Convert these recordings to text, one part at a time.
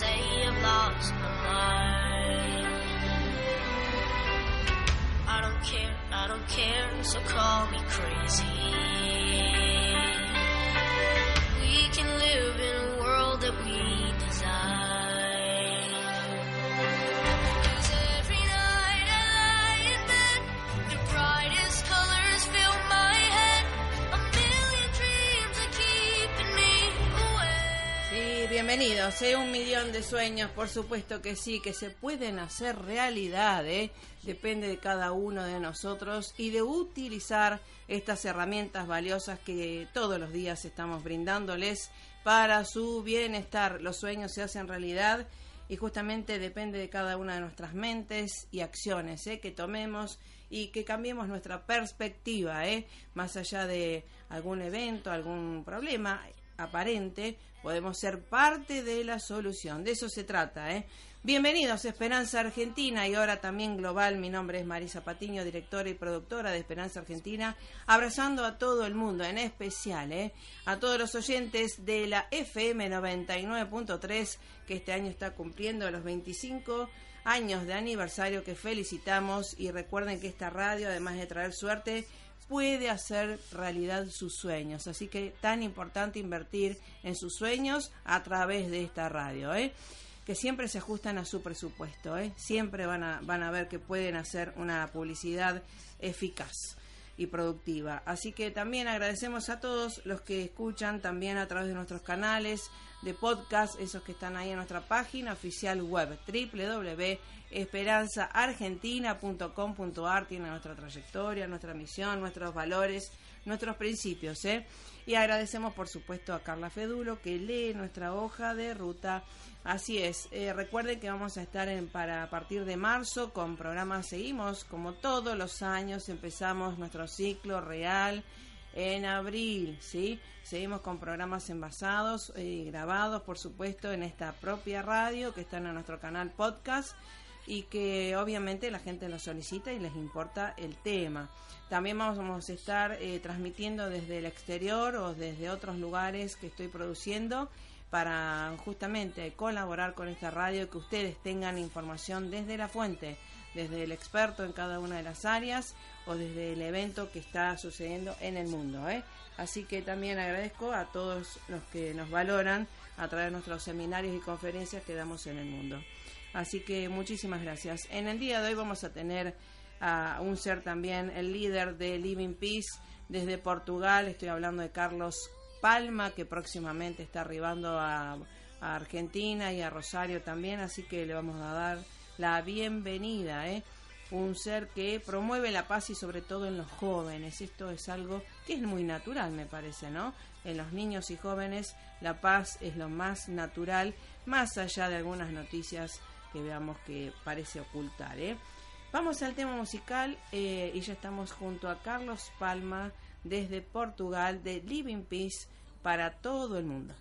Say I've lost my mind. I don't care, I don't care, so call me crazy. Bienvenidos. Un millón de sueños, por supuesto que sí, que se pueden hacer realidad. ¿eh? Depende de cada uno de nosotros y de utilizar estas herramientas valiosas que todos los días estamos brindándoles para su bienestar. Los sueños se hacen realidad y justamente depende de cada una de nuestras mentes y acciones ¿eh? que tomemos y que cambiemos nuestra perspectiva, ¿eh? más allá de algún evento, algún problema aparente, podemos ser parte de la solución. De eso se trata, ¿eh? Bienvenidos a Esperanza Argentina y ahora también global. Mi nombre es Marisa Patiño, directora y productora de Esperanza Argentina, abrazando a todo el mundo, en especial ¿eh? a todos los oyentes de la FM 99.3, que este año está cumpliendo los 25 años de aniversario que felicitamos y recuerden que esta radio, además de traer suerte, puede hacer realidad sus sueños. Así que tan importante invertir en sus sueños a través de esta radio, ¿eh? que siempre se ajustan a su presupuesto, ¿eh? siempre van a, van a ver que pueden hacer una publicidad eficaz y productiva. Así que también agradecemos a todos los que escuchan también a través de nuestros canales de podcast, esos que están ahí en nuestra página oficial web www.esperanzaargentina.com.ar tiene nuestra trayectoria, nuestra misión, nuestros valores, nuestros principios, ¿eh? Y agradecemos por supuesto a Carla Fedulo que lee nuestra hoja de ruta. Así es, eh, recuerden que vamos a estar en, para a partir de marzo con programas, seguimos como todos los años, empezamos nuestro ciclo real en abril, ¿sí? Seguimos con programas envasados y grabados, por supuesto, en esta propia radio que están en nuestro canal podcast y que obviamente la gente lo solicita y les importa el tema. También vamos a estar eh, transmitiendo desde el exterior o desde otros lugares que estoy produciendo para justamente colaborar con esta radio, que ustedes tengan información desde la fuente, desde el experto en cada una de las áreas o desde el evento que está sucediendo en el mundo. ¿eh? Así que también agradezco a todos los que nos valoran a través de nuestros seminarios y conferencias que damos en el mundo. Así que muchísimas gracias. En el día de hoy vamos a tener a un ser también, el líder de Living Peace desde Portugal. Estoy hablando de Carlos Palma, que próximamente está arribando a, Argentina y a Rosario también. Así que le vamos a dar la bienvenida. ¿eh? un ser que promueve la paz y sobre todo en los jóvenes. Esto es algo que es muy natural, me parece, ¿no? En los niños y jóvenes la paz es lo más natural, más allá de algunas noticias que veamos que parece ocultar, ¿eh? Vamos al tema musical eh, y ya estamos junto a Carlos Palma desde Portugal de Living Peace para todo el mundo.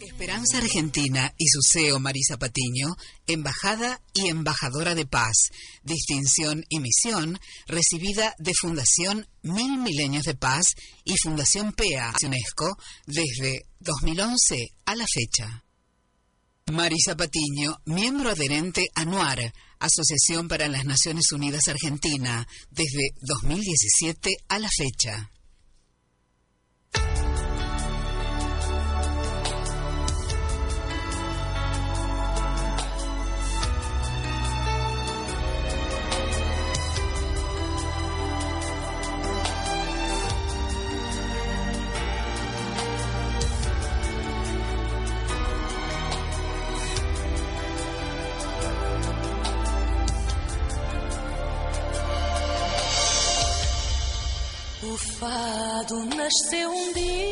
Esperanza Argentina y su CEO Marisa Patiño, embajada y embajadora de paz, distinción y misión recibida de Fundación Mil Milenios de Paz y Fundación PEA UNESCO desde 2011 a la fecha. Marisa Patiño, miembro adherente a NUAR, Asociación para las Naciones Unidas Argentina, desde 2017 a la fecha. nasceu um dia.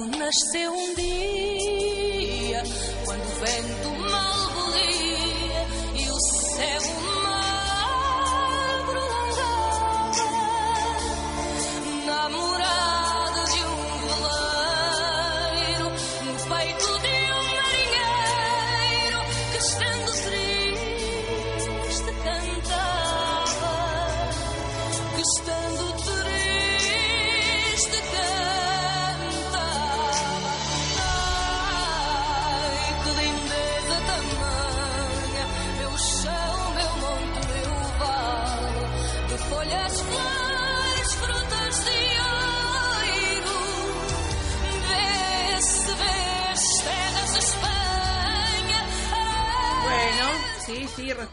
Nasceu um dia quando o vento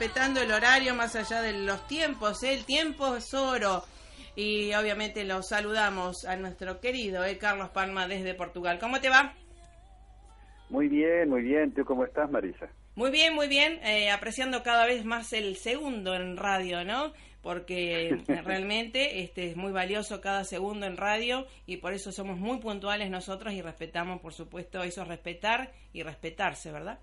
respetando el horario más allá de los tiempos, ¿eh? el tiempo es oro. Y obviamente los saludamos a nuestro querido eh, Carlos Palma desde Portugal. ¿Cómo te va? Muy bien, muy bien. ¿Tú cómo estás, Marisa? Muy bien, muy bien, eh, apreciando cada vez más el segundo en radio, ¿no? Porque realmente este es muy valioso cada segundo en radio y por eso somos muy puntuales nosotros y respetamos, por supuesto, eso es respetar y respetarse, ¿verdad?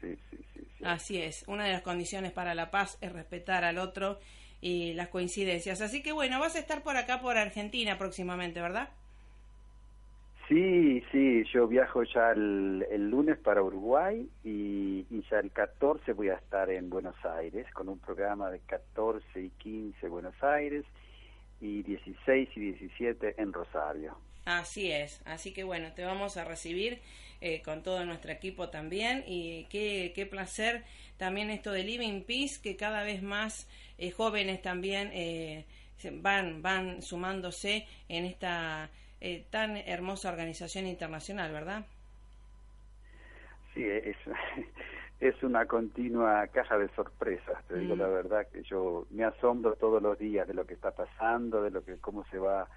Sí. sí. Así es, una de las condiciones para la paz es respetar al otro y las coincidencias. Así que bueno, vas a estar por acá, por Argentina próximamente, ¿verdad? Sí, sí, yo viajo ya el, el lunes para Uruguay y, y ya el 14 voy a estar en Buenos Aires con un programa de 14 y 15 Buenos Aires y 16 y 17 en Rosario. Así es, así que bueno, te vamos a recibir eh, con todo nuestro equipo también y qué, qué placer también esto de Living Peace, que cada vez más eh, jóvenes también eh, van, van sumándose en esta eh, tan hermosa organización internacional, ¿verdad? Sí, es, es una continua caja de sorpresas, te digo Mm. la verdad que yo me asombro todos los días de lo que está pasando, de lo que cómo se va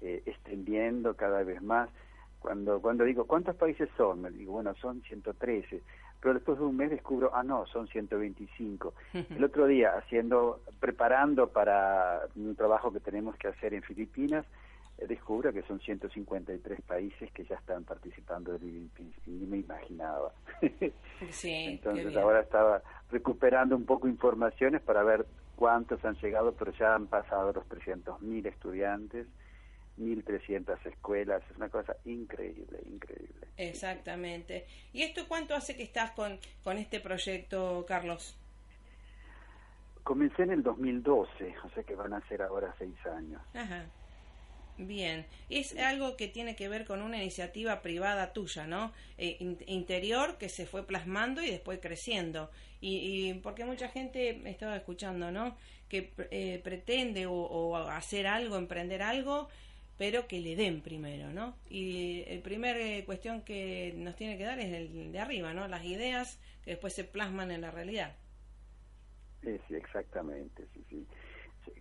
eh, extendiendo cada vez más. Cuando cuando digo, ¿cuántos países son? Me digo, bueno, son 113, pero después de un mes descubro, ah, no, son 125. El otro día, haciendo, preparando para un trabajo que tenemos que hacer en Filipinas, eh, descubro que son 153 países que ya están participando de Living Peace y ni me imaginaba. Sí, Entonces ahora estaba recuperando un poco informaciones para ver cuántos han llegado, pero ya han pasado los 300.000 estudiantes, 1.300 escuelas, es una cosa increíble, increíble. Exactamente. ¿Y esto cuánto hace que estás con, con este proyecto, Carlos? Comencé en el 2012, o sea que van a ser ahora seis años. Ajá. Bien, es algo que tiene que ver con una iniciativa privada tuya, ¿no? Eh, in- interior que se fue plasmando y después creciendo. Y, y porque mucha gente me estaba escuchando, ¿no? Que eh, pretende o, o hacer algo, emprender algo, pero que le den primero, ¿no? Y el primer eh, cuestión que nos tiene que dar es el de arriba, ¿no? Las ideas que después se plasman en la realidad. Sí, sí, exactamente, sí, sí.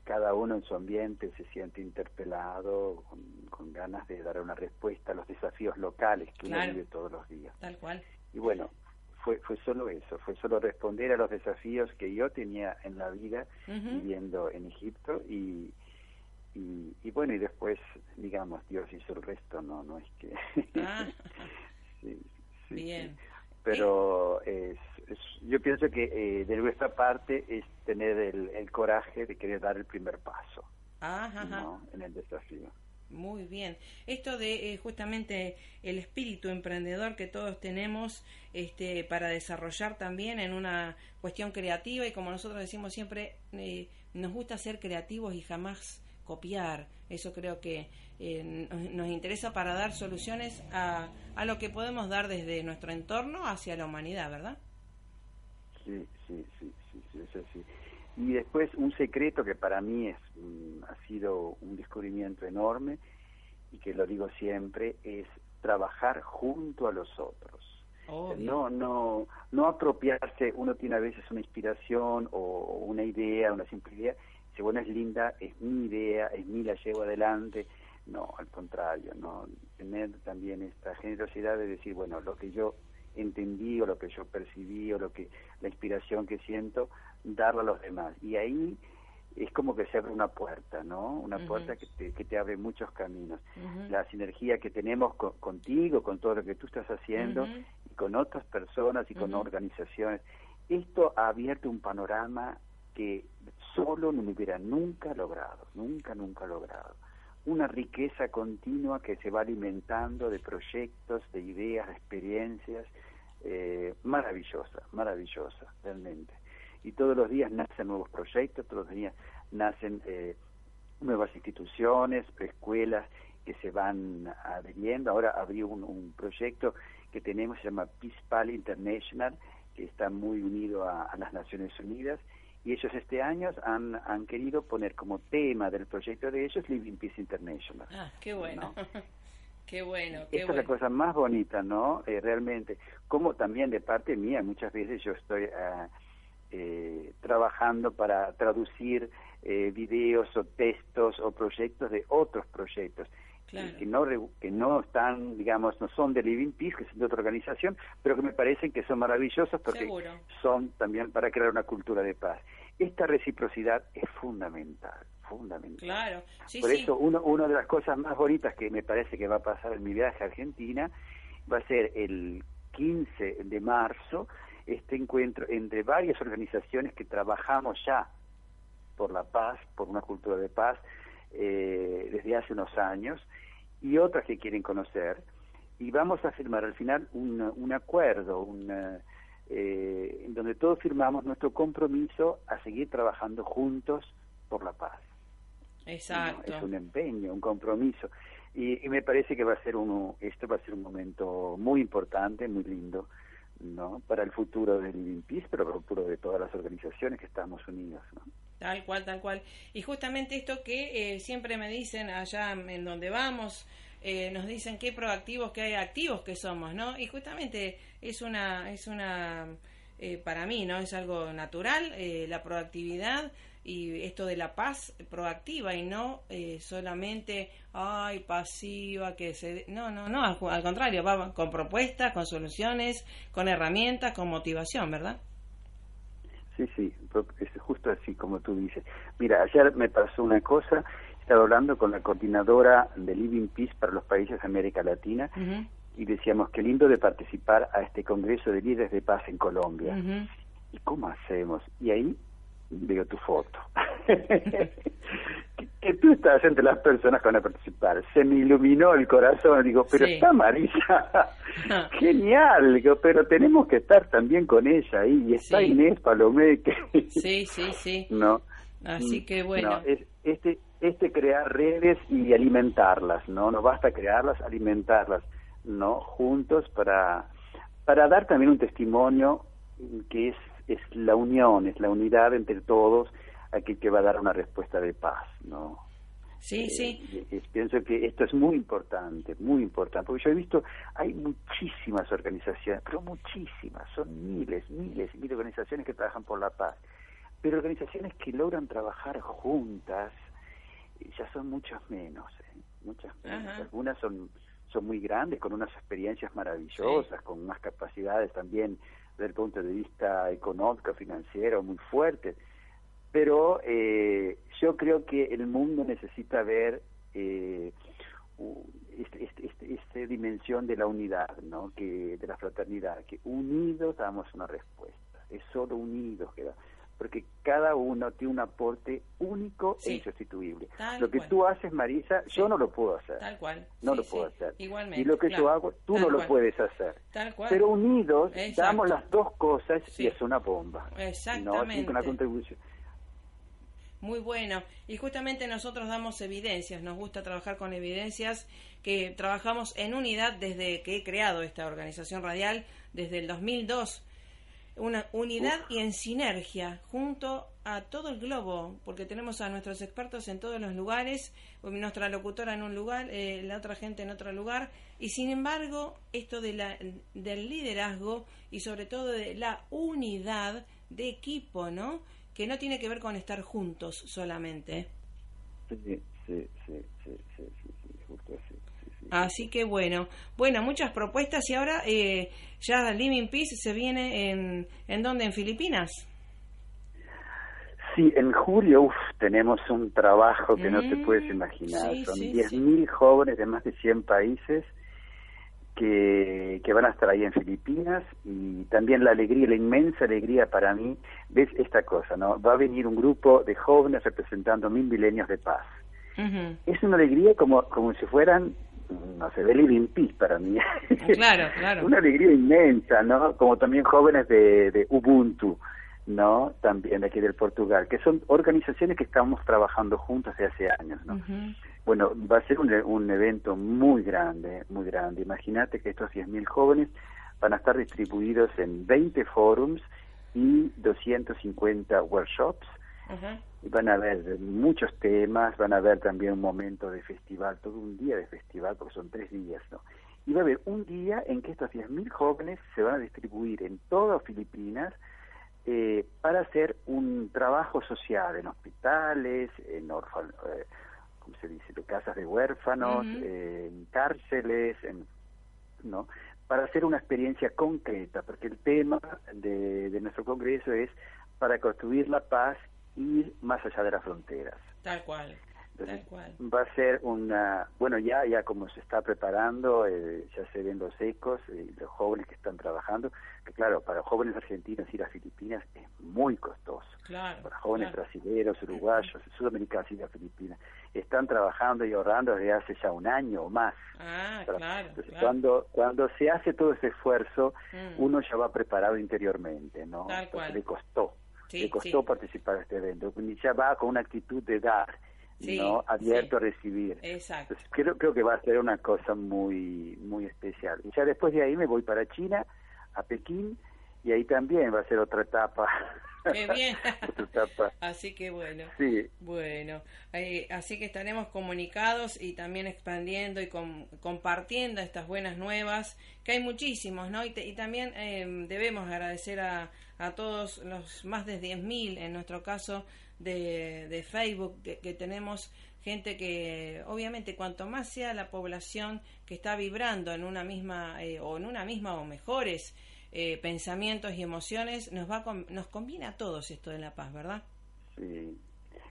Cada uno en su ambiente se siente interpelado, con, con ganas de dar una respuesta a los desafíos locales que Claro. uno vive todos los días. Tal cual. Y bueno, fue, fue solo eso, fue solo responder a los desafíos que yo tenía en la vida viviendo en Egipto y, y, y bueno, y después, digamos, Dios hizo el resto, no, no es que... Ah. Sí, sí, Bien. sí. Pero es, es- yo pienso que eh, de nuestra parte es tener el, el coraje de querer dar el primer paso Ajá, ajá. ¿no? en el desafío. Muy bien. Esto de eh, justamente el espíritu emprendedor que todos tenemos este, para desarrollar también en una cuestión creativa y como nosotros decimos siempre, eh, nos gusta ser creativos y jamás copiar. Eso creo que eh, nos, interesa para dar soluciones a, a lo que podemos dar desde nuestro entorno hacia la humanidad, ¿verdad? Sí, sí, sí, sí, sí, eso sí. Y después un secreto que para mí es mm, ha sido un descubrimiento enorme y que lo digo siempre es trabajar junto a los otros. Obvio. No, no, no apropiarse. Uno tiene a veces una inspiración o una idea, una simple idea. Dice, bueno, es linda, es mi idea, es mi, la llevo adelante. No, al contrario, no tener también esta generosidad de decir, bueno, lo que yo entendí o lo que yo percibí o lo que la inspiración que siento, darlo a los demás. Y ahí es como que se abre una puerta, ¿no? Una puerta que te, que te abre muchos caminos. La sinergia que tenemos contigo, con todo lo que tú estás haciendo, y con otras personas y con organizaciones, esto ha abierto un panorama que solo no me hubiera nunca logrado, nunca, nunca logrado. Una riqueza continua que se va alimentando de proyectos, de ideas, de experiencias, eh, maravillosa, maravillosa, realmente y todos los días nacen nuevos proyectos, todos los días nacen eh, nuevas instituciones, escuelas que se van adheriendo. Ahora abrió un, proyecto que tenemos, se llama Peace Pal International, que está muy unido a, las Naciones Unidas, y ellos este año han, han querido poner como tema del proyecto de ellos Living Peace International. Ah, qué bueno. Qué bueno, qué Esta es la cosa más bonita, ¿no? Eh, realmente. Como también de parte mía, muchas veces yo estoy uh, eh, trabajando para traducir eh, videos o textos o proyectos de otros proyectos. Que no que no están digamos no son de Living Peace que son de otra organización pero que me parecen que son maravillosos porque son también para crear una cultura de paz. Esta reciprocidad es fundamental fundamental. Claro. Por eso uno una de las cosas más bonitas que me parece que va a pasar en mi viaje a Argentina va a ser el 15 de marzo este encuentro entre varias organizaciones que trabajamos ya por la paz, por una cultura de paz, eh, desde hace unos años, y otras que quieren conocer, y vamos a firmar al final un, un acuerdo, eh, en donde todos firmamos nuestro compromiso a seguir trabajando juntos por la paz. Exacto. Es un empeño, un compromiso. Y, y, me parece que va a ser uno, esto va a ser un momento muy importante, muy lindo, ¿no? para el futuro del Living Peace, pero para el futuro de todas las organizaciones que estamos unidas. ¿no? Tal cual, tal cual. Y justamente esto que eh, siempre me dicen allá en donde vamos, eh, nos dicen qué proactivos, qué activos que somos, ¿no? Y justamente es una, es una, eh, para mí, ¿no? Es algo natural, la proactividad y esto de la paz proactiva y no eh, solamente ay pasiva que se no no no al, contrario va con propuestas con soluciones con herramientas con motivación verdad sí sí es justo así como tú dices. Mira ayer me pasó una cosa estaba hablando con la coordinadora de Living Peace para los países de América Latina y decíamos qué lindo de participar a este congreso de líderes de paz en Colombia y cómo hacemos y ahí veo tu foto. que, tú estás entre las personas que van a participar. Se me iluminó el corazón, digo, pero está Marisa, genial, digo, pero tenemos que estar también con ella ahí, y está Inés Palomé, que... sí, sí, sí. No. Así que bueno. es, este, este crear redes y alimentarlas, ¿no? No basta crearlas, alimentarlas, ¿no? Juntos para, para dar también un testimonio que es es la unión, es la unidad entre todos aquí que va a dar una respuesta de paz, ¿no? Sí, sí. Eh, pienso que esto es muy importante, muy importante, porque yo he visto, hay muchísimas organizaciones, pero muchísimas, son miles, miles, miles de organizaciones que trabajan por la paz, pero organizaciones que logran trabajar juntas ya son muchas menos, ¿eh? muchas menos. Algunas son, son muy grandes, con unas experiencias maravillosas, con unas capacidades también desde el punto de vista económico, financiero, muy fuerte. Pero eh, yo creo que el mundo necesita ver eh, esta este, este, este, dimensión de la unidad, ¿no? que de la fraternidad, que unidos damos una respuesta. Es solo unidos que da porque cada uno tiene un aporte único e insustituible. lo que tú haces, Marisa, yo no lo puedo hacer. Tal cual. No lo puedo hacer. Igualmente. Y lo que yo hago, tú no lo puedes hacer. Tal cual. Pero unidos damos las dos cosas y es una bomba. Exactamente. ¿no? una contribución. Muy bueno. Y justamente nosotros damos evidencias, nos gusta trabajar con evidencias, que trabajamos en unidad desde que he creado esta organización radial, desde el 2002 una unidad y en sinergia junto a todo el globo, porque tenemos a nuestros expertos en todos los lugares, nuestra locutora en un lugar, eh, la otra gente en otro lugar, y sin embargo, esto de la, del liderazgo y sobre todo de la unidad de equipo, ¿no? Que no tiene que ver con estar juntos solamente. Sí, sí, sí, sí, sí, justo así. Así que bueno, bueno, muchas propuestas y ahora eh, ya Living Peace se viene en, ¿en dónde? ¿En Filipinas? Sí, en julio uf, tenemos un trabajo que no te Mm, puedes imaginar. sí, Son sí, 10.000 jóvenes de más de 100 países que, que van a estar ahí en Filipinas y también la alegría, la inmensa alegría para mí, ves esta cosa, ¿no? Va a venir un grupo de jóvenes representando mil milenios de paz. Es una alegría como, como si fueran, no sé, de Living Peace para mí. Claro, claro. una alegría inmensa, ¿no? Como también jóvenes de, de Ubuntu, ¿no? También de aquí del Portugal, que son organizaciones que estamos trabajando juntos desde hace años, ¿no? Ujú. Bueno, va a ser un, un evento muy grande, muy grande. Imagínate que estos 10.000 jóvenes van a estar distribuidos en 20 forums y 250 workshops. Y van a haber muchos temas, van a haber también un momento de festival, todo un día de festival, porque son tres días, ¿no? Y va a haber un día en que estos 10.000 jóvenes se van a distribuir en toda Filipinas eh, para hacer un trabajo social en hospitales, en orfan eh, ¿cómo se dice?, de casas de huérfanos, eh, en cárceles, en, ¿no? Para hacer una experiencia concreta, porque el tema de, de nuestro congreso es para construir la paz ir más allá de las fronteras. Tal cual. Entonces, va a ser una, bueno, ya ya como se está preparando, eh, ya se ven los ecos, eh, los jóvenes que están trabajando, que claro, para jóvenes argentinos ir a Filipinas es muy costoso. Claro. Para jóvenes claro. brasileños, uruguayos, sudamericanos ir a Filipinas, están trabajando y ahorrando desde hace ya un año o más. Ah, Para- claro. Entonces, cuando cuando se hace todo ese esfuerzo, Mm. uno ya va preparado interiormente, ¿no? Tal Entonces, cual. le costó, Sí, le costó sí. participar de este evento, y ya va con una actitud de dar, Sí, ¿no? Abierto sí. a recibir. Exacto. Entonces, creo, creo que va a ser una cosa muy muy especial. Y ya después de ahí me voy para China, a Pekín, y ahí también va a ser otra etapa. Qué bien. otra etapa. Así que bueno. Sí, Bueno, eh, así que estaremos comunicados y también expandiendo y com- compartiendo estas buenas nuevas, que hay muchísimos, ¿no? Y, te- y también eh, debemos agradecer a, a todos los más de 10.000, en nuestro caso, de, de Facebook, que, que tenemos gente que, obviamente, cuanto más sea la población que está vibrando en una misma, eh, o en una misma o mejores eh, pensamientos y emociones, nos, va con- nos conviene a todos esto de la paz, ¿verdad? sí.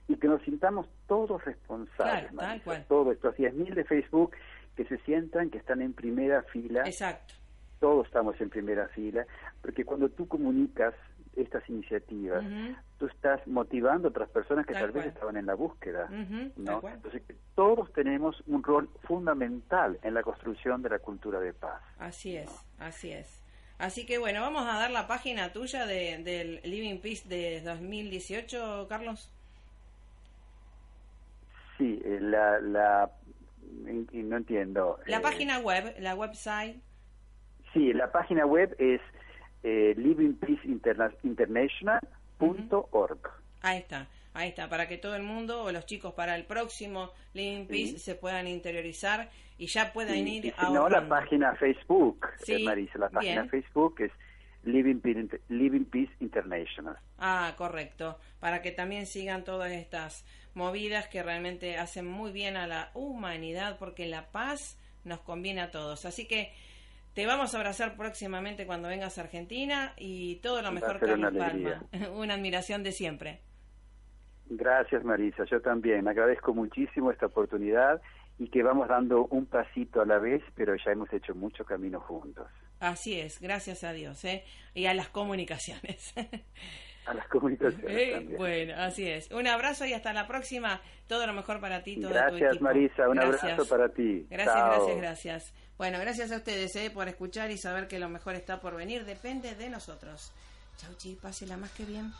Y que nos sintamos todos responsables, Claro, tal Marisa, cual. todos estos 10.000 de Facebook que se sientan que están en primera fila, Exacto. todos estamos en primera fila, porque cuando tú comunicas estas iniciativas, tú estás motivando a otras personas que Tal tal, vez estaban en la búsqueda. ¿no? Entonces, todos tenemos un rol fundamental en la construcción de la cultura de paz. Así es, así es. Así que bueno, vamos a dar la página tuya de, del Living Peace de 2018, Carlos. Sí, eh, la, la en- no entiendo. La eh, página web, la website. Sí, la página web es eh, livingpeaceinternational.org. Ahí está, ahí está, para que todo el mundo o los chicos para el próximo Living Peace se puedan interiorizar y ya puedan Sí, ir y si no, la página Facebook, Sí, eh, Marisa, la página bien. Facebook es Living Peace, Living Peace International. Ah, correcto. Para que también sigan todas estas movidas que realmente hacen muy bien a la humanidad porque la paz nos conviene a todos. Así que te vamos a abrazar próximamente cuando vengas a Argentina y todo lo mejor, Carlos. Palma. Una admiración de siempre. Gracias, Marisa. Yo también agradezco muchísimo esta oportunidad y que vamos dando un pasito a la vez, pero ya hemos hecho mucho camino juntos. Así es, gracias a Dios, ¿eh? Y a las comunicaciones. A las comunicaciones Eh, también. bueno, así es. Un abrazo y hasta la próxima. Todo lo mejor para ti, todo Gracias. Marisa. Un Gracias. abrazo para ti. Gracias, Chao. gracias, gracias. Bueno, gracias a ustedes eh, por escuchar y saber que lo mejor está por venir. Depende de nosotros. Chau, chi, pásela más que bien.